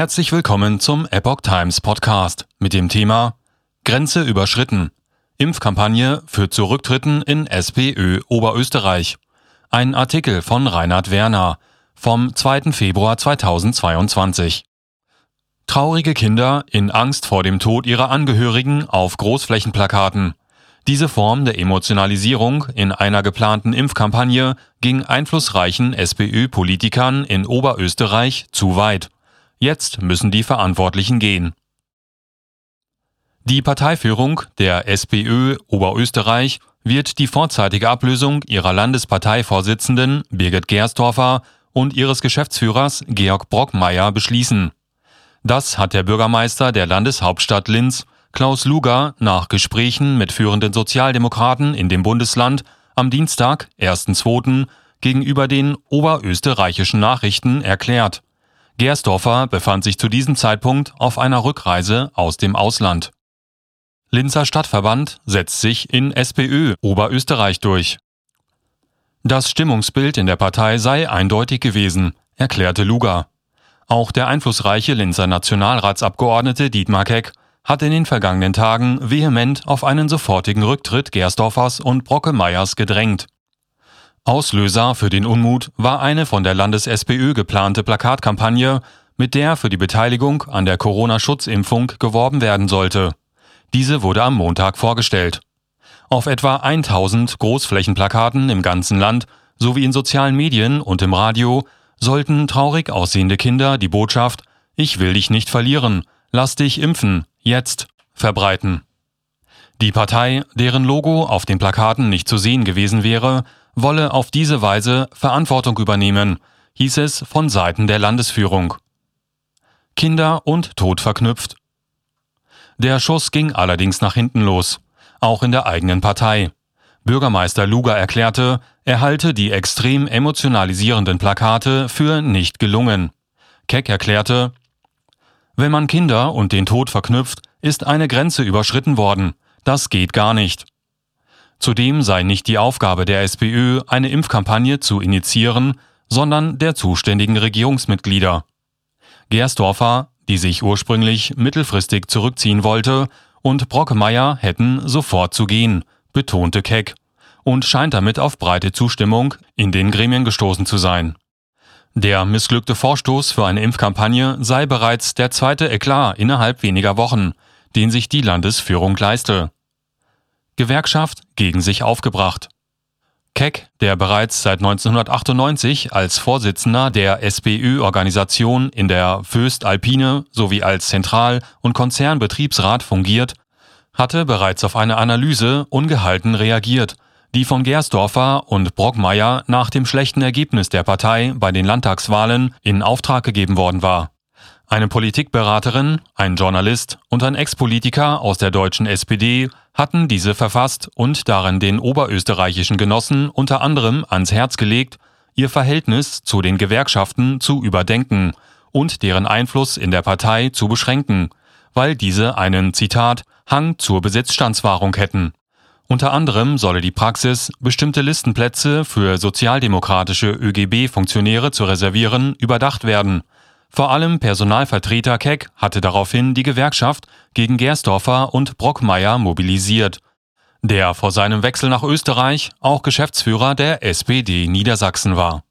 Herzlich willkommen zum Epoch Times Podcast mit dem Thema Grenze überschritten. Impfkampagne führt zu Rücktritten in SPÖ Oberösterreich. Ein Artikel von Reinhard Werner vom 2. Februar 2022. Traurige Kinder in Angst vor dem Tod ihrer Angehörigen auf Großflächenplakaten. Diese Form der Emotionalisierung in einer geplanten Impfkampagne ging einflussreichen SPÖ-Politikern in Oberösterreich zu weit. Jetzt müssen die Verantwortlichen gehen. Die Parteiführung der SPÖ Oberösterreich wird die vorzeitige Ablösung ihrer Landesparteivorsitzenden Birgit Gersdorfer und ihres Geschäftsführers Georg Brockmeier beschließen. Das hat der Bürgermeister der Landeshauptstadt Linz, Klaus Luger, nach Gesprächen mit führenden Sozialdemokraten in dem Bundesland am Dienstag, 1.2., gegenüber den oberösterreichischen Nachrichten erklärt. Gersdorfer befand sich zu diesem Zeitpunkt auf einer Rückreise aus dem Ausland. Linzer Stadtverband setzt sich in SPÖ Oberösterreich durch. Das Stimmungsbild in der Partei sei eindeutig gewesen, erklärte Luger. Auch der einflussreiche Linzer Nationalratsabgeordnete Dietmar Keck hat in den vergangenen Tagen vehement auf einen sofortigen Rücktritt Gersdorfers und Brocke-Meyers gedrängt. Auslöser für den Unmut war eine von der Landes-SPÖ geplante Plakatkampagne, mit der für die Beteiligung an der Corona-Schutzimpfung geworben werden sollte. Diese wurde am Montag vorgestellt. Auf etwa 1000 Großflächenplakaten im ganzen Land sowie in sozialen Medien und im Radio sollten traurig aussehende Kinder die Botschaft Ich will dich nicht verlieren, lass dich impfen, jetzt verbreiten. Die Partei, deren Logo auf den Plakaten nicht zu sehen gewesen wäre, wolle auf diese Weise Verantwortung übernehmen, hieß es von Seiten der Landesführung. Kinder und Tod verknüpft. Der Schuss ging allerdings nach hinten los, auch in der eigenen Partei. Bürgermeister Luger erklärte, er halte die extrem emotionalisierenden Plakate für nicht gelungen. Keck erklärte, wenn man Kinder und den Tod verknüpft, ist eine Grenze überschritten worden. Das geht gar nicht. Zudem sei nicht die Aufgabe der SPÖ, eine Impfkampagne zu initiieren, sondern der zuständigen Regierungsmitglieder. Gersdorfer, die sich ursprünglich mittelfristig zurückziehen wollte, und Brockmeier hätten sofort zu gehen, betonte Keck, und scheint damit auf breite Zustimmung in den Gremien gestoßen zu sein. Der missglückte Vorstoß für eine Impfkampagne sei bereits der zweite Eklat innerhalb weniger Wochen, den sich die Landesführung leiste. Gewerkschaft gegen sich aufgebracht. Keck, der bereits seit 1998 als Vorsitzender der SPÖ-Organisation in der Föst Alpine sowie als Zentral- und Konzernbetriebsrat fungiert, hatte bereits auf eine Analyse ungehalten reagiert die von Gersdorfer und Brockmeier nach dem schlechten Ergebnis der Partei bei den Landtagswahlen in Auftrag gegeben worden war. Eine Politikberaterin, ein Journalist und ein Ex-Politiker aus der deutschen SPD hatten diese verfasst und darin den oberösterreichischen Genossen unter anderem ans Herz gelegt, ihr Verhältnis zu den Gewerkschaften zu überdenken und deren Einfluss in der Partei zu beschränken, weil diese einen Zitat Hang zur Besitzstandswahrung hätten. Unter anderem solle die Praxis, bestimmte Listenplätze für sozialdemokratische ÖGB-Funktionäre zu reservieren, überdacht werden. Vor allem Personalvertreter Keck hatte daraufhin die Gewerkschaft gegen Gersdorfer und Brockmeier mobilisiert, der vor seinem Wechsel nach Österreich auch Geschäftsführer der SPD Niedersachsen war